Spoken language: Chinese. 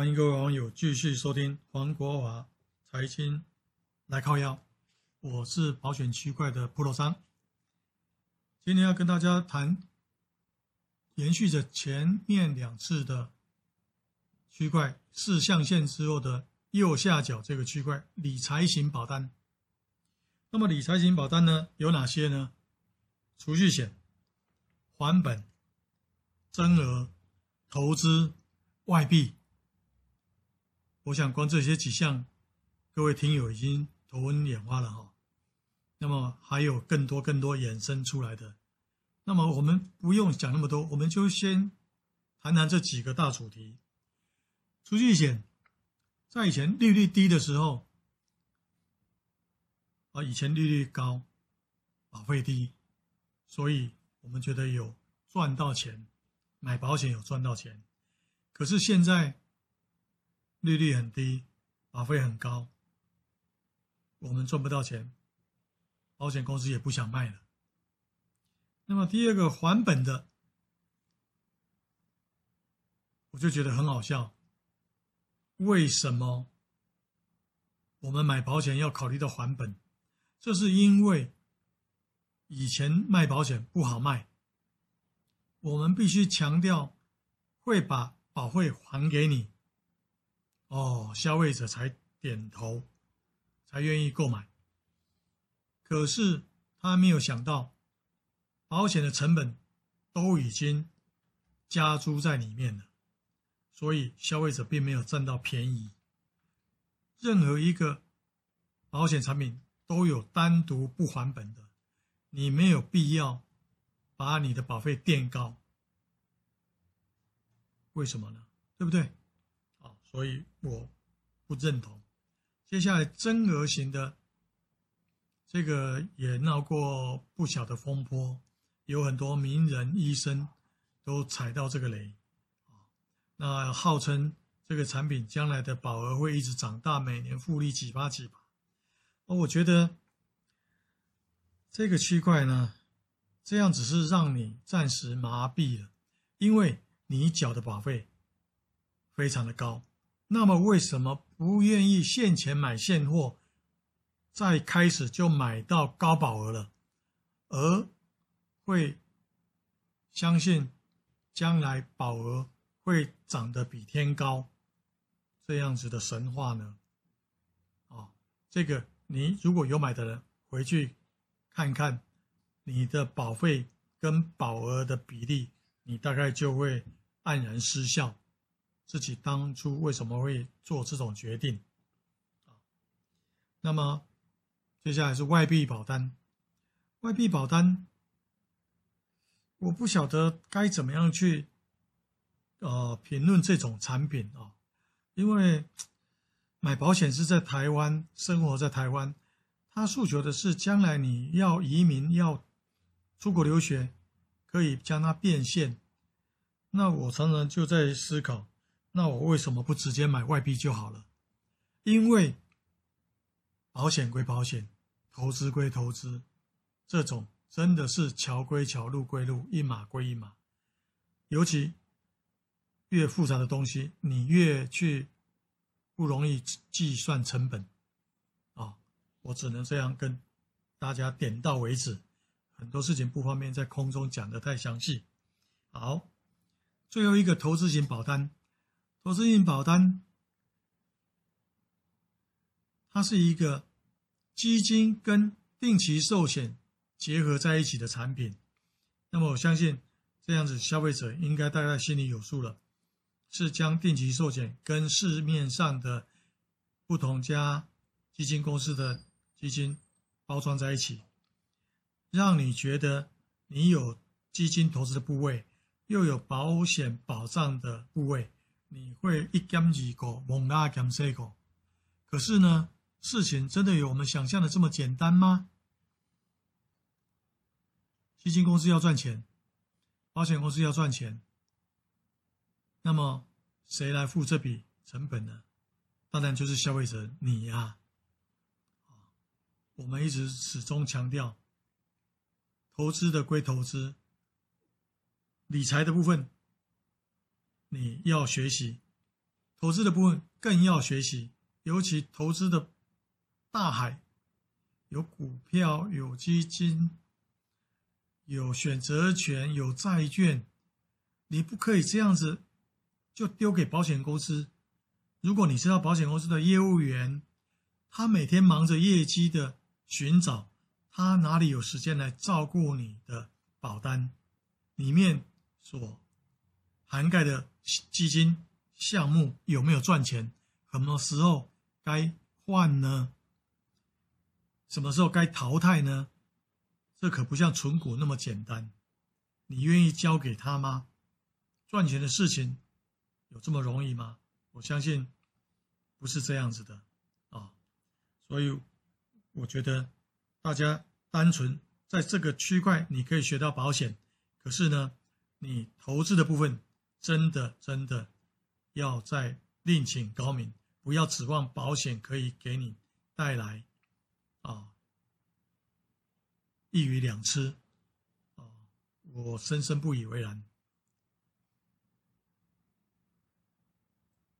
欢迎各位网友继续收听黄国华财经来靠腰，我是保险区块的 Pro 商。今天要跟大家谈，延续着前面两次的区块四象限之后的右下角这个区块理财型保单。那么理财型保单呢，有哪些呢？储蓄险、还本、增额、投资、外币。我想，光这些几项，各位听友已经头昏眼花了哈。那么还有更多更多衍生出来的。那么我们不用讲那么多，我们就先谈谈这几个大主题。储蓄险在以前利率低的时候，啊，以前利率高，保费低，所以我们觉得有赚到钱，买保险有赚到钱。可是现在，利率很低，保费很高，我们赚不到钱，保险公司也不想卖了。那么第二个还本的，我就觉得很好笑。为什么我们买保险要考虑到还本？这是因为以前卖保险不好卖，我们必须强调会把保费还给你。哦，消费者才点头，才愿意购买。可是他没有想到，保险的成本都已经加诸在里面了，所以消费者并没有占到便宜。任何一个保险产品都有单独不还本的，你没有必要把你的保费垫高。为什么呢？对不对？所以我不认同。接下来增额型的这个也闹过不小的风波，有很多名人医生都踩到这个雷。那号称这个产品将来的保额会一直长大，每年复利几趴几趴。而我觉得这个区块呢，这样只是让你暂时麻痹了，因为你缴的保费非常的高。那么为什么不愿意现钱买现货，再开始就买到高保额了，而会相信将来保额会涨得比天高这样子的神话呢？啊，这个你如果有买的人回去看看你的保费跟保额的比例，你大概就会黯然失笑。自己当初为什么会做这种决定？啊，那么接下来是外币保单。外币保单，我不晓得该怎么样去呃评论这种产品啊，因为买保险是在台湾生活在台湾，他诉求的是将来你要移民要出国留学，可以将它变现。那我常常就在思考。那我为什么不直接买外币就好了？因为保险归保险，投资归投资，这种真的是桥归桥，路归路，一码归一码。尤其越复杂的东西，你越去不容易计算成本。啊，我只能这样跟大家点到为止，很多事情不方便在空中讲得太详细。好，最后一个投资型保单。投资型保单，它是一个基金跟定期寿险结合在一起的产品。那么，我相信这样子消费者应该大概心里有数了，是将定期寿险跟市面上的不同家基金公司的基金包装在一起，让你觉得你有基金投资的部位，又有保险保障的部位。你会一兼二顾，猛拉兼四顾。可是呢，事情真的有我们想象的这么简单吗？基金公司要赚钱，保险公司要赚钱，那么谁来付这笔成本呢？当然就是消费者你呀。我们一直始终强调，投资的归投资，理财的部分你要学习，投资的部分更要学习。尤其投资的大海，有股票，有基金，有选择权，有债券，你不可以这样子就丢给保险公司。如果你知道保险公司的业务员，他每天忙着业绩的寻找，他哪里有时间来照顾你的保单里面所涵盖的基金项目有没有赚钱？什么时候该换呢？什么时候该淘汰呢？这可不像存股那么简单。你愿意交给他吗？赚钱的事情有这么容易吗？我相信不是这样子的啊。所以我觉得大家单纯在这个区块你可以学到保险，可是呢，你投资的部分真的真的要再另请高明。不要指望保险可以给你带来啊一鱼两吃啊，我深深不以为然。